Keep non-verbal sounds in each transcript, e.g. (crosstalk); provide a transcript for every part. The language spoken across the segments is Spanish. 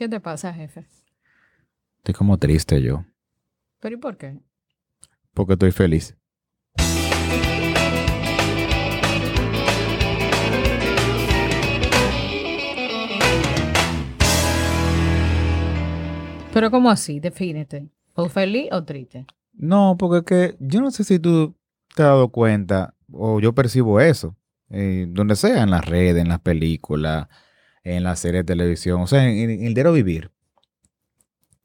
¿Qué te pasa, jefe? Estoy como triste yo. ¿Pero y por qué? Porque estoy feliz. Pero ¿cómo así? Defínete. ¿O feliz o triste? No, porque es que yo no sé si tú te has dado cuenta o yo percibo eso, eh, donde sea, en las redes, en las películas, en las series de televisión, o sea, en, en el diario vivir.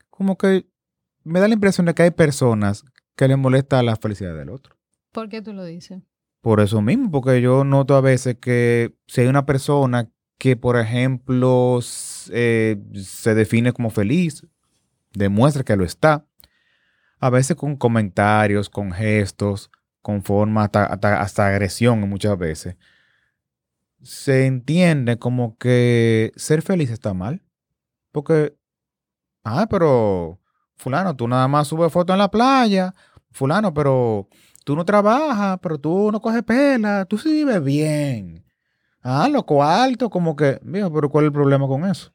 Como que me da la impresión de que hay personas que les molesta la felicidad del otro. ¿Por qué tú lo dices? Por eso mismo, porque yo noto a veces que si hay una persona que, por ejemplo, eh, se define como feliz, demuestra que lo está, a veces con comentarios, con gestos, con forma hasta, hasta, hasta agresión muchas veces, se entiende como que ser feliz está mal. Porque, ah, pero fulano, tú nada más subes fotos en la playa, fulano, pero tú no trabajas, pero tú no coges pela, tú sí vives bien. Ah, loco alto, como que, viejo, pero ¿cuál es el problema con eso?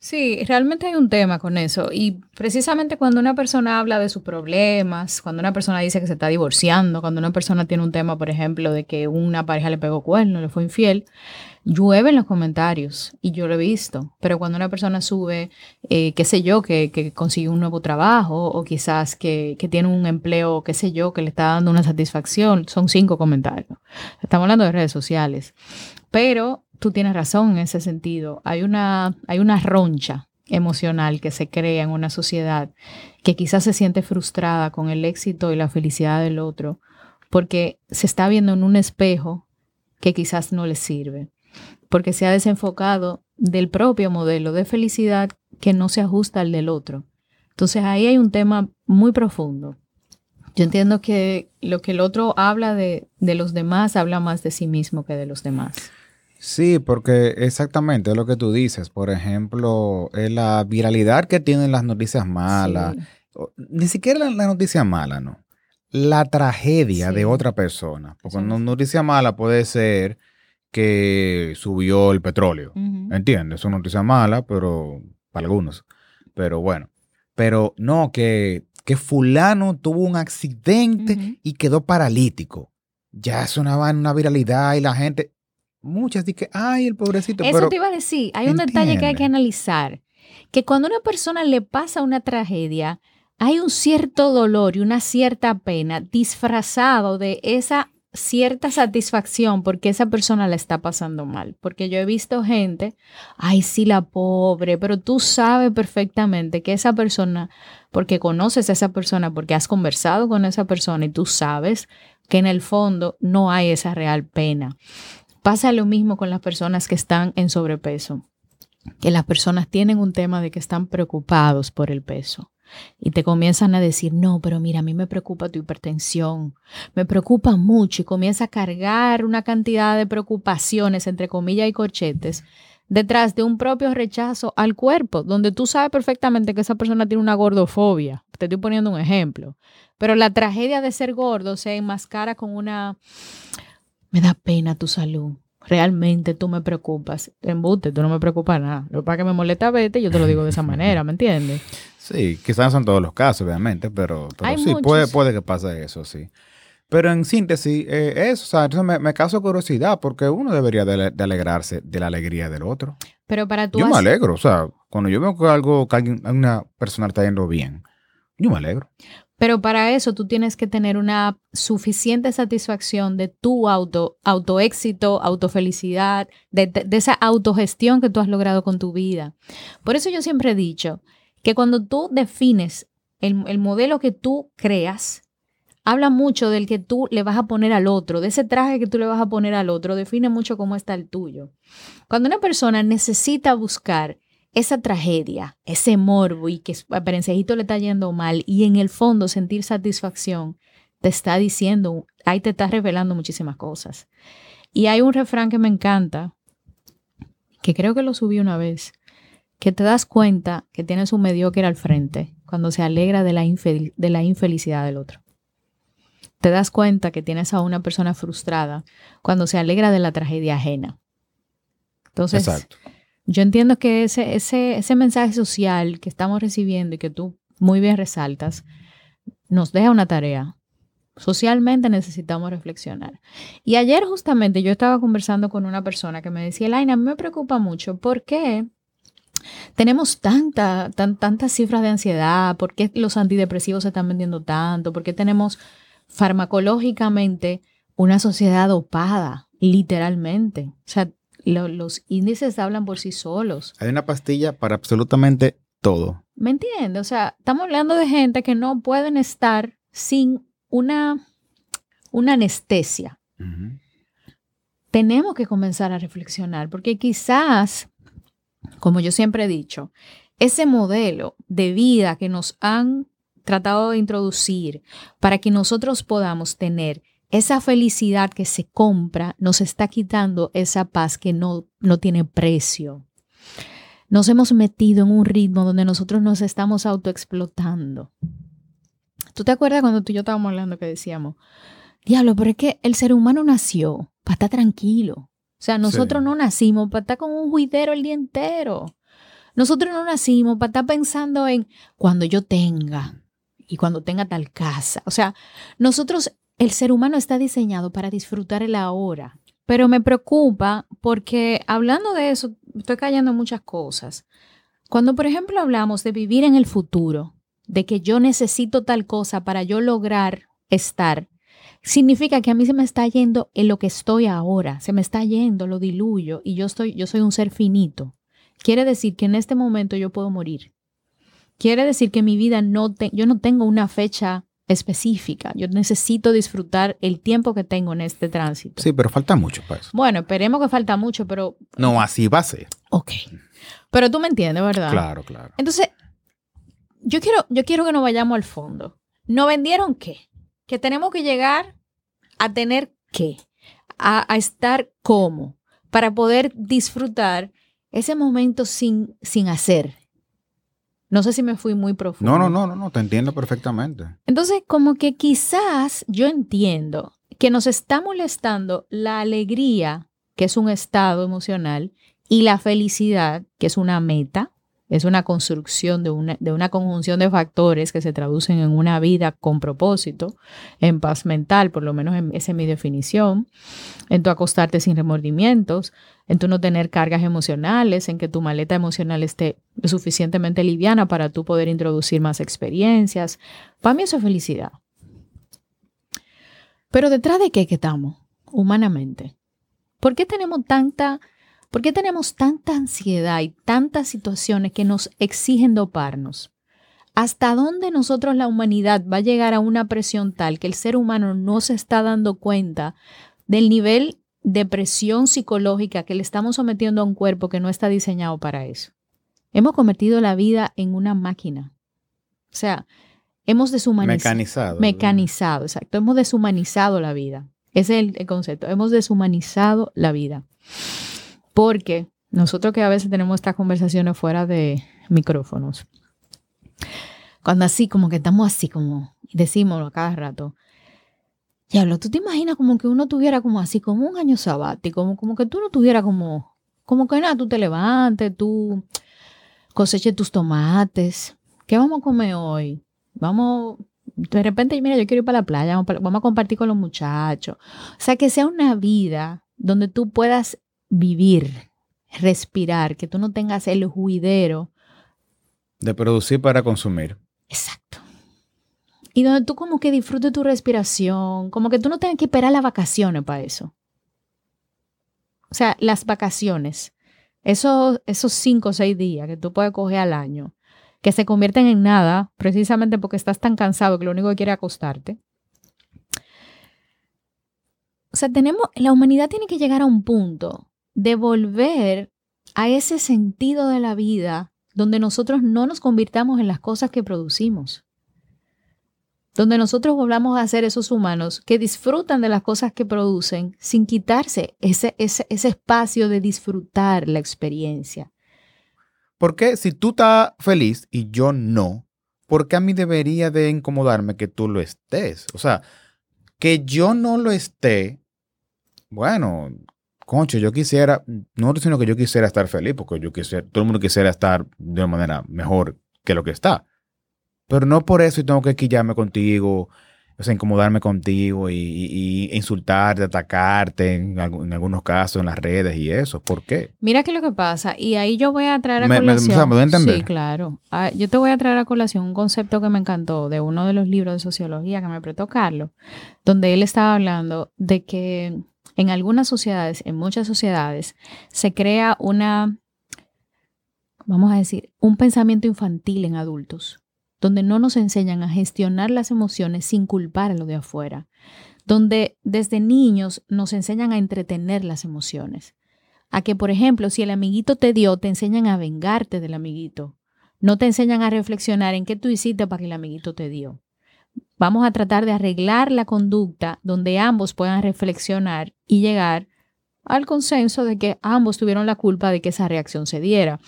Sí, realmente hay un tema con eso. Y precisamente cuando una persona habla de sus problemas, cuando una persona dice que se está divorciando, cuando una persona tiene un tema, por ejemplo, de que una pareja le pegó cuerno, le fue infiel, llueve en los comentarios y yo lo he visto. Pero cuando una persona sube, eh, qué sé yo, que, que consiguió un nuevo trabajo o quizás que, que tiene un empleo, qué sé yo, que le está dando una satisfacción, son cinco comentarios. Estamos hablando de redes sociales. Pero tú tienes razón en ese sentido. Hay una, hay una roncha emocional que se crea en una sociedad que quizás se siente frustrada con el éxito y la felicidad del otro porque se está viendo en un espejo que quizás no le sirve, porque se ha desenfocado del propio modelo de felicidad que no se ajusta al del otro. Entonces ahí hay un tema muy profundo. Yo entiendo que lo que el otro habla de, de los demás habla más de sí mismo que de los demás. Sí, porque exactamente es lo que tú dices. Por ejemplo, es la viralidad que tienen las noticias malas. Sí. Ni siquiera la, la noticia mala, ¿no? La tragedia Sí. de otra persona. Porque Sí. una noticia mala puede ser que subió el petróleo. Ujú. ¿Entiendes? Es una noticia mala, pero para algunos. Pero bueno. Pero no, que, que fulano tuvo un accidente y quedó paralítico. Ya sonaba en una viralidad y la gente, muchas dicen, ay, el pobrecito. Eso pero te iba a decir. Hay un detalle que hay que analizar. Que cuando a una persona le pasa una tragedia, hay un cierto dolor y una cierta pena disfrazado de esa cierta satisfacción porque esa persona la está pasando mal. Porque yo he visto gente, ay, sí, la pobre, pero tú sabes perfectamente que esa persona, porque conoces a esa persona, porque has conversado con esa persona y tú sabes que en el fondo no hay esa real pena. Pasa lo mismo con las personas que están en sobrepeso, que las personas tienen un tema de que están preocupados por el peso y te comienzan a decir, no, pero mira, a mí me preocupa tu hipertensión, me preocupa mucho y comienza a cargar una cantidad de preocupaciones, entre comillas y corchetes, detrás de un propio rechazo al cuerpo, donde tú sabes perfectamente que esa persona tiene una gordofobia. Te estoy poniendo un ejemplo. Pero la tragedia de ser gordo se enmascara con una me da pena tu salud. Realmente tú me preocupas. Embuste, tú no me preocupas nada. Lo que pasa es que me molesta verte, yo te lo digo de esa (laughs) manera, ¿me entiendes? Sí, quizás no son todos los casos, obviamente, pero, pero sí, muchos. puede, puede que pase eso, sí. Pero en síntesis, eh, eso, o sea, entonces me, me causa curiosidad porque uno debería de, de alegrarse de la alegría del otro. Pero para tú Yo me alegro, o sea, cuando yo veo que algo, que alguien, una persona está yendo bien, yo me alegro. Pero para eso tú tienes que tener una suficiente satisfacción de tu auto, autoéxito, autofelicidad, de, de- de esa autogestión que tú has logrado con tu vida. Por eso yo siempre he dicho que cuando tú defines el, el modelo que tú creas, habla mucho del que tú le vas a poner al otro, de ese traje que tú le vas a poner al otro, define mucho cómo está el tuyo. Cuando una persona necesita buscar esa tragedia, ese morbo y que a Perencejito le está yendo mal y en el fondo sentir satisfacción, te está diciendo, ahí te está revelando muchísimas cosas. Y hay un refrán que me encanta, que creo que lo subí una vez, que te das cuenta que tienes un mediocre al frente cuando se alegra de la, infel- de la infelicidad del otro. Te das cuenta que tienes a una persona frustrada cuando se alegra de la tragedia ajena. Entonces, Exacto. Yo entiendo que ese, ese, ese mensaje social que estamos recibiendo y que tú muy bien resaltas, nos deja una tarea. Socialmente necesitamos reflexionar. Y ayer justamente yo estaba conversando con una persona que me decía, Laina, me preocupa mucho porque tenemos tanta, tantas cifras de ansiedad, por qué los antidepresivos se están vendiendo tanto, por qué tenemos farmacológicamente una sociedad dopada, literalmente. O sea, los índices hablan por sí solos. Hay una pastilla para absolutamente todo. ¿Me entiendes? O sea, estamos hablando de gente que no pueden estar sin una, una anestesia. Tenemos que comenzar a reflexionar porque quizás, como yo siempre he dicho, ese modelo de vida que nos han tratado de introducir para que nosotros podamos tener esa felicidad que se compra, nos está quitando esa paz que no, no tiene precio. Nos hemos metido en un ritmo donde nosotros nos estamos autoexplotando. ¿Tú te acuerdas cuando tú y yo estábamos hablando que decíamos, diablo, pero es que el ser humano nació para estar tranquilo? O sea, nosotros no nacimos para estar con un juidero el día entero. Nosotros no nacimos para estar pensando en cuando yo tenga y cuando tenga tal casa. O sea, nosotros, el ser humano está diseñado para disfrutar el ahora. Pero me preocupa porque hablando de eso, estoy en muchas cosas. Cuando, por ejemplo, hablamos de vivir en el futuro, de que yo necesito tal cosa para yo lograr estar, significa que a mí se me está yendo en lo que estoy ahora, se me está yendo, lo diluyo y yo estoy yo soy un ser finito. Quiere decir que en este momento yo puedo morir. Quiere decir que mi vida no yo no tengo una fecha específica. Yo necesito disfrutar el tiempo que tengo en este tránsito. Sí, pero falta mucho para eso. Bueno, esperemos que falta mucho, pero... No, así va a ser. Ok. Pero tú me entiendes, ¿verdad? Claro, claro. Entonces, yo quiero, yo quiero que nos vayamos al fondo. ¿No vendieron qué? Que tenemos que llegar a tener qué, a, estar como, para poder disfrutar ese momento sin, sin hacer. No sé si me fui muy profundo. No, no, no, no, no, te entiendo perfectamente. Entonces, como que quizás yo entiendo que nos está molestando la alegría, que es un estado emocional, y la felicidad, que es una meta, es una construcción de una, de una conjunción de factores que se traducen en una vida con propósito, en paz mental, por lo menos esa es mi definición, en tu acostarte sin remordimientos, en tu no tener cargas emocionales, en que tu maleta emocional esté suficientemente liviana para tú poder introducir más experiencias. Para mí eso es felicidad. Pero detrás de qué estamos, humanamente. ¿Por qué tenemos tanta ¿Por qué tenemos tanta ansiedad y tantas situaciones que nos exigen doparnos? ¿Hasta dónde nosotros la humanidad va a llegar a una presión tal que el ser humano no se está dando cuenta del nivel de presión psicológica que le estamos sometiendo a un cuerpo que no está diseñado para eso? Hemos convertido la vida en una máquina. O sea, hemos deshumanizado. Mecanizado. Mecanizado, exacto. Hemos deshumanizado la vida. Ese es el concepto. Hemos deshumanizado la vida. Porque nosotros que a veces tenemos estas conversaciones fuera de micrófonos, cuando así, como que estamos así, como decimos cada rato, Diablo, ¿tú te imaginas como que uno tuviera como así, como un año sabático, como, como que tú no tuvieras como, como que nada, tú te levantes, tú coseches tus tomates, ¿qué vamos a comer hoy? Vamos, de repente, mira, yo quiero ir para la playa, vamos a compartir con los muchachos. O sea, que sea una vida donde tú puedas vivir, respirar, que tú no tengas el juidero. De producir para consumir. Exacto. Y donde tú como que disfrutes tu respiración, como que tú no tengas que esperar las vacaciones para eso. O sea, las vacaciones, esos, esos cinco o seis días que tú puedes coger al año, que se convierten en nada, precisamente porque estás tan cansado que lo único que quieres es acostarte. O sea, tenemos, la humanidad tiene que llegar a un punto de volver a ese sentido de la vida donde nosotros no nos convirtamos en las cosas que producimos. Donde nosotros volvamos a ser esos humanos que disfrutan de las cosas que producen sin quitarse ese, ese, espacio de disfrutar la experiencia. Porque si tú estás feliz y yo no, ¿por qué a mí debería de incomodarme que tú lo estés? O sea, que yo no lo esté, bueno, concho, yo quisiera, no sino que yo quisiera estar feliz, porque yo quisiera, todo el mundo quisiera estar de una manera mejor que lo que está. Pero no por eso tengo que quillarme contigo, o sea, incomodarme contigo y, insultarte, atacarte en, algunos casos en las redes y eso. ¿Por qué? Mira qué es lo que pasa. Y ahí yo voy a traer a colación. Me, entender? Sí, claro. Ah, yo te voy a traer a colación un concepto que me encantó de uno de los libros de sociología que me prestó Carlos, donde él estaba hablando de que en algunas sociedades, en muchas sociedades, se crea una, vamos a decir, un pensamiento infantil en adultos donde no nos enseñan a gestionar las emociones sin culpar a lo de afuera, donde desde niños nos enseñan a entretener las emociones, a que, por ejemplo, si el amiguito te dio, te enseñan a vengarte del amiguito, no te enseñan a reflexionar en qué tú hiciste para que el amiguito te dio. Vamos a tratar de arreglar la conducta donde ambos puedan reflexionar y llegar al consenso de que ambos tuvieron la culpa de que esa reacción se diera.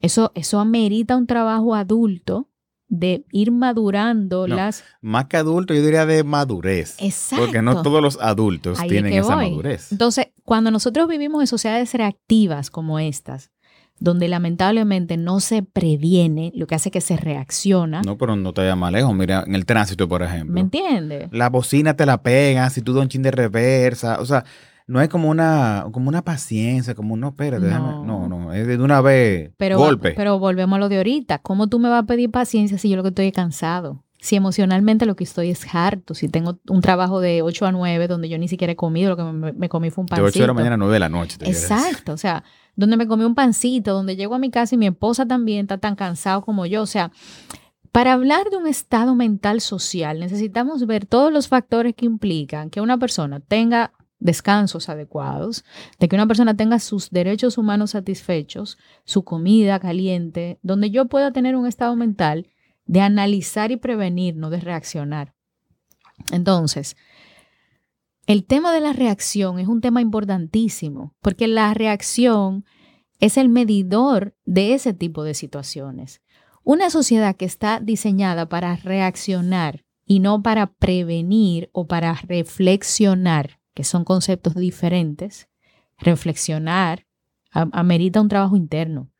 Eso, eso amerita un trabajo adulto de ir madurando las... Más que adulto, yo diría de madurez. Exacto. Porque no todos los adultos tienen esa madurez. Entonces, cuando nosotros vivimos en sociedades reactivas como estas, donde lamentablemente no se previene, lo que hace que se reacciona. No, pero no te vayas más lejos. Mira, en el tránsito, por ejemplo. ¿Me entiendes? La bocina te la pegan, si tú das un chin de reversa. O sea, no hay como una, como una paciencia, como no, espérate, no. no, no, es de una vez pero, golpe. Pero volvemos a lo de ahorita. ¿Cómo tú me vas a pedir paciencia si yo lo que estoy es cansado? Si emocionalmente lo que estoy es harto, si tengo un trabajo de 8 a 9 donde yo ni siquiera he comido, lo que me, comí fue un pancito. De 8 de la mañana a 9 de la noche. Exacto, o sea, donde me comí un pancito, donde llego a mi casa y mi esposa también está tan cansado como yo, o sea, para hablar de un estado mental social necesitamos ver todos los factores que implican que una persona tenga descansos adecuados, de que una persona tenga sus derechos humanos satisfechos, su comida caliente, donde yo pueda tener un estado mental de analizar y prevenir, no de reaccionar. Entonces, el tema de la reacción es un tema importantísimo, porque la reacción es el medidor de ese tipo de situaciones. Una sociedad que está diseñada para reaccionar y no para prevenir o para reflexionar, que son conceptos diferentes, reflexionar, amerita un trabajo interno,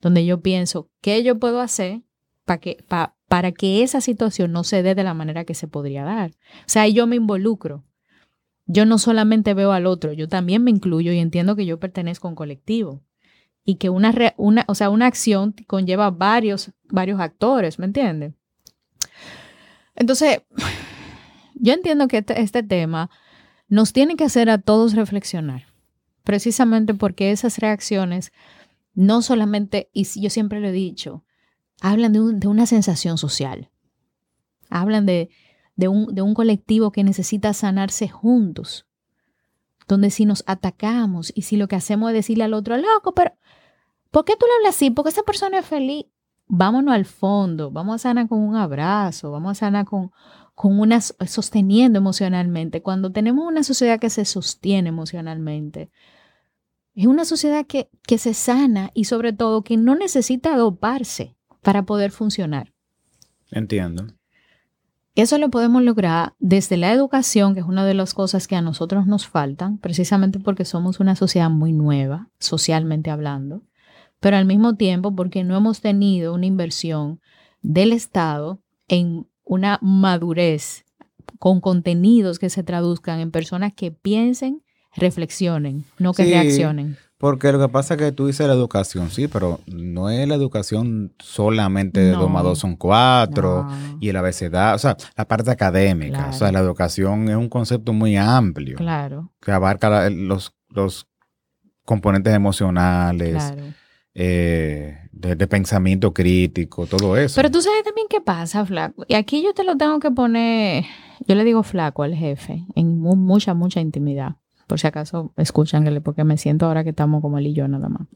donde yo pienso, ¿qué yo puedo hacer para que, para que esa situación no se dé de la manera que se podría dar? O sea, yo me involucro. Yo no solamente veo al otro, yo también me incluyo y entiendo que yo pertenezco a un colectivo y que una, una, o sea, una acción conlleva varios, varios actores, ¿me entiendes? Entonces, (sighs) yo entiendo que este, este tema nos tiene que hacer a todos reflexionar, precisamente porque esas reacciones no solamente, y yo siempre lo he dicho, hablan de, una sensación social, hablan de, un, de un colectivo que necesita sanarse juntos, donde si nos atacamos y si lo que hacemos es decirle al otro, loco, pero ¿por qué tú le hablas así? Porque esa persona es feliz. Vámonos al fondo, vamos a sanar con un abrazo, vamos a sanar con, con sosteniendo emocionalmente, cuando tenemos una sociedad que se sostiene emocionalmente, es una sociedad que, que se sana y sobre todo que no necesita doparse para poder funcionar. Entiendo. Eso lo podemos lograr desde la educación, que es una de las cosas que a nosotros nos faltan, precisamente porque somos una sociedad muy nueva, socialmente hablando, pero al mismo tiempo porque no hemos tenido una inversión del Estado en una madurez con contenidos que se traduzcan en personas que piensen, reflexionen, no que reaccionen. Porque lo que pasa es que tú dices la educación, sí, pero no es la educación solamente de 2 más 2 son 4 y el abecedario, o sea, la parte académica. O sea, la educación es un concepto muy amplio. Claro. Que abarca los, los componentes emocionales. Claro eh, de, pensamiento crítico, todo eso. Pero tú sabes también qué pasa, flaco. Y aquí yo te lo tengo que poner, yo le digo flaco al jefe, en mucha, mucha intimidad. Por si acaso escuchan, porque me siento ahora que estamos como él y yo nada más.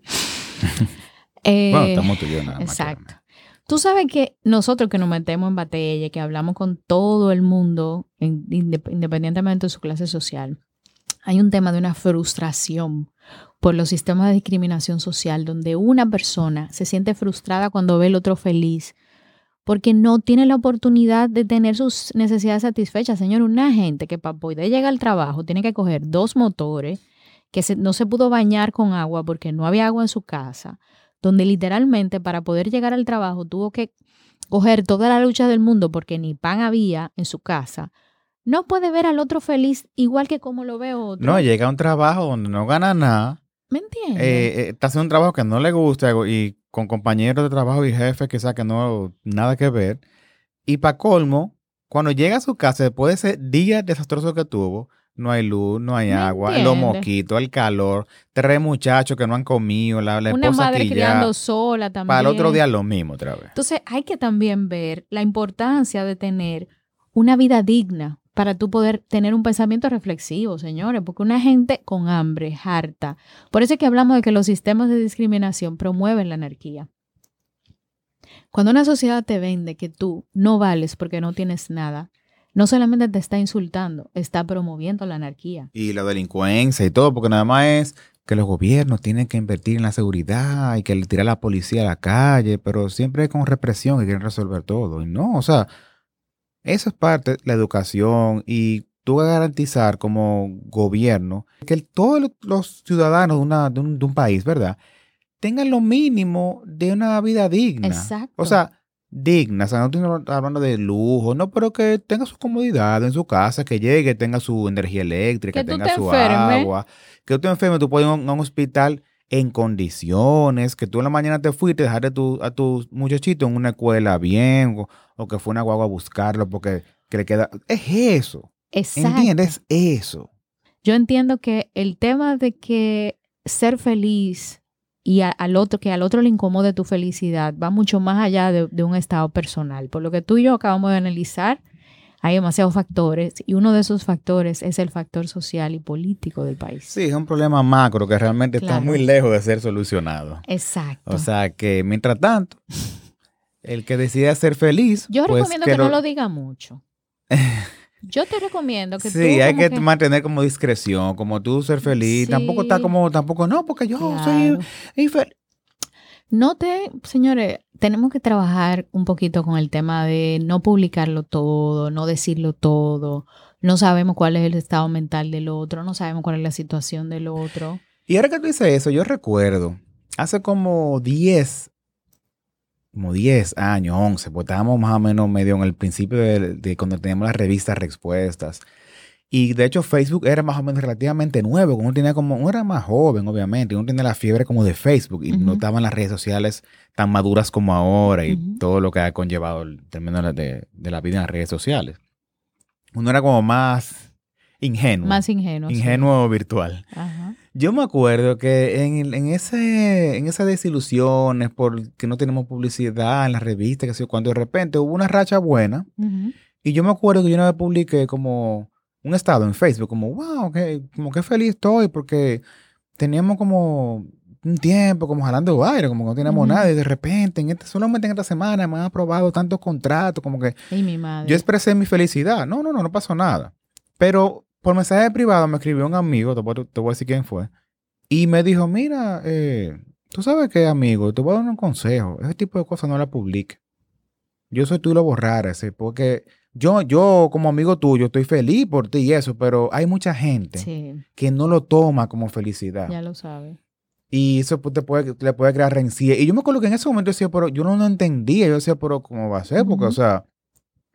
(laughs) eh, bueno, estamos tú y yo nada más. Exacto. Tú sabes que nosotros que nos metemos en batalla, que hablamos con todo el mundo, independientemente de su clase social, hay un tema de una frustración por los sistemas de discriminación social, donde una persona se siente frustrada cuando ve al otro feliz, porque no tiene la oportunidad de tener sus necesidades satisfechas. Señor, una gente que para poder llegar al trabajo tiene que coger dos motores, que se- no se pudo bañar con agua porque no había agua en su casa, donde literalmente para poder llegar al trabajo tuvo que coger toda la lucha del mundo porque ni pan había en su casa, no puede ver al otro feliz igual que como lo ve otro. No, llega a un trabajo donde no gana nada, ¿Me entiendes? eh, eh, está haciendo un trabajo que no le gusta y con compañeros de trabajo y jefes que que no nada que ver. Y para colmo, cuando llega a su casa después de ese día desastroso que tuvo, no hay luz, no hay ¿Me agua, los mosquitos, el calor, tres muchachos que no han comido, la, la Una esposa madre criando sola también. Para el otro día lo mismo otra vez. Entonces hay que también ver la importancia de tener una vida digna para tú poder tener un pensamiento reflexivo, señores, porque una gente con hambre, harta. Por eso es que hablamos de que los sistemas de discriminación promueven la anarquía. Cuando una sociedad te vende que tú no vales porque no tienes nada, no solamente te está insultando, está promoviendo la anarquía. Y la delincuencia y todo, porque nada más es que los gobiernos tienen que invertir en la seguridad y que le tirar a la policía a la calle, pero siempre con represión que quieren resolver todo. Y no, o sea, eso es parte de la educación y tú garantizar como gobierno que todos los- ciudadanos de, una- de un, de un país, ¿verdad? Tengan lo mínimo de una vida digna. Exacto. O sea, digna, o sea, no estoy hablando de lujo, no, pero que tenga su comodidad en su casa, que llegue, tenga su energía eléctrica, Que tenga te su agua, que tú te enfermes, tú puedes ir a un hospital en condiciones, que tú en la mañana te fuiste, dejaste tu, a tu muchachito en una escuela bien, o, o que fue una guagua a buscarlo porque que le queda... Es eso, Exacto. ¿entiendes? Eso. Yo entiendo que el tema de que ser feliz y a- al otro, que al otro le incomode tu felicidad, va mucho más allá de, de un estado personal. Por lo que tú y yo acabamos de analizar, hay demasiados factores y uno de esos factores es el factor social y político del país. Sí, es un problema macro que realmente está muy lejos de ser solucionado. Exacto. O sea que, mientras tanto, el que decida ser feliz. yo pues, recomiendo que, no lo diga mucho. (laughs) Yo te recomiendo que tú Sí, hay que, mantener como discreción, como tú ser feliz. Tampoco está como, tampoco, no, porque yo Claro. soy infeliz. No te, señores, tenemos que trabajar un poquito con el tema de no publicarlo todo, no decirlo todo. No sabemos cuál es el estado mental del otro, no sabemos cuál es la situación del otro. Y ahora que tú dices eso, yo recuerdo, hace como 10, como 10 años, 11, pues estábamos más o menos medio en el principio de, de cuando teníamos las revistas Respuestas. Y de hecho Facebook era más o menos relativamente nuevo, uno tenía como, uno era más joven, obviamente, uno tenía la fiebre como de Facebook y no Ujú. estaban las redes sociales tan maduras como ahora y todo lo que ha conllevado el término de, de- la vida en las redes sociales. Uno era como más ingenuo, Más ingenuo. sí. ingenuo virtual. Ajá. Yo me acuerdo que en, en, ese, en esas desilusiones porque no tenemos publicidad en las revistas, que sé cuando de repente hubo una racha buena, y yo me acuerdo que yo una vez publiqué como un estado en Facebook, como, wow, que, como que feliz estoy porque teníamos como un tiempo como jalando aire, como que no teníamos nada, y de repente, en este, solamente en esta semana me han aprobado tantos contratos, como que Y mi madre. yo expresé mi felicidad. No, no, no, no pasó nada. Pero por mensaje privado me escribió un amigo, te voy, a- te voy a decir quién fue, y me dijo, mira, eh, tú sabes qué, amigo, te voy a dar un consejo. Ese tipo de cosas no la publique. Yo soy tú lo borraras, eh, porque yo, yo como amigo tuyo estoy feliz por ti y eso, pero hay mucha gente Sí, que no lo toma como felicidad. ya lo sabes. Y eso te puede, le puede crear rencilla. Y yo me acuerdo que en ese momento decía, pero yo no lo entendía. Yo decía, pero ¿cómo va a ser? Porque, o sea,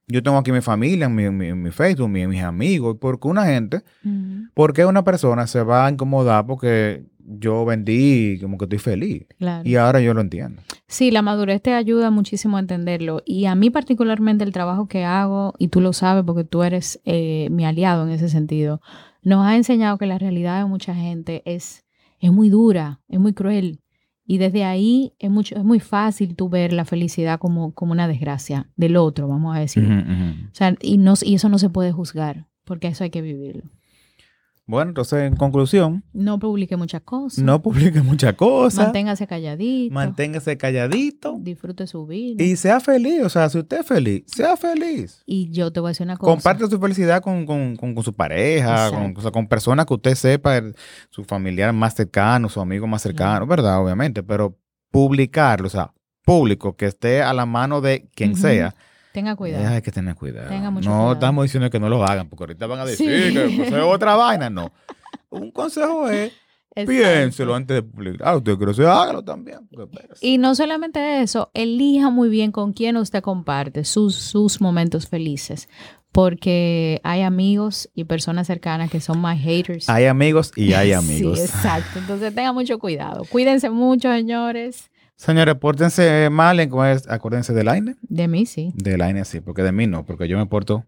yo tengo aquí mi familia, mi, mi, mi Facebook, mi- mis amigos. Porque una gente, Ujú. ¿por qué una persona se va a incomodar porque yo vendí como que estoy feliz? Claro. Y ahora yo lo entiendo. Sí, la madurez te ayuda muchísimo a entenderlo. Y a mí particularmente el trabajo que hago, y tú lo sabes porque tú eres eh, mi aliado en ese sentido, nos ha enseñado que la realidad de mucha gente es, es muy dura, es muy cruel. Y desde ahí es, mucho, es muy fácil tú ver la felicidad como, como una desgracia del otro, vamos a decir. O sea, y, no, y eso no se puede juzgar, porque eso hay que vivirlo. Bueno, entonces, en conclusión, No publique muchas cosas. no publique muchas cosas. Manténgase calladito. Manténgase calladito. disfrute su vida. Y sea feliz. O sea, si usted es feliz, sea feliz. Y yo te voy a decir una cosa. Comparte su felicidad con, con- con- con su pareja, con, Exacto. o sea, con personas que usted sepa, su familiar más cercano, su amigo más cercano, ¿verdad? Obviamente, pero publicarlo, o sea, público, que esté a la mano de quien sea, Tenga cuidado. hay que tener cuidado. Tenga mucho no cuidado. estamos diciendo que no lo hagan, porque ahorita van a decir Sí. que pues, es otra vaina, no. Un consejo es. Piénselo antes de publicar. Ah, usted quiere ser, hágalo también. Y no solamente eso, elija muy bien con quién usted comparte sus, sus momentos felices, porque hay amigos y personas cercanas que son más haters. Hay amigos y hay (laughs) amigos. Sí, exacto. Entonces tengan mucho cuidado. Cuídense mucho, señores. Señores, pórtense mal, en- acuérdense del AINE. De mí sí. Del AINE sí, porque de mí no, porque yo me porto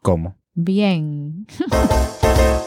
como. Bien. (laughs)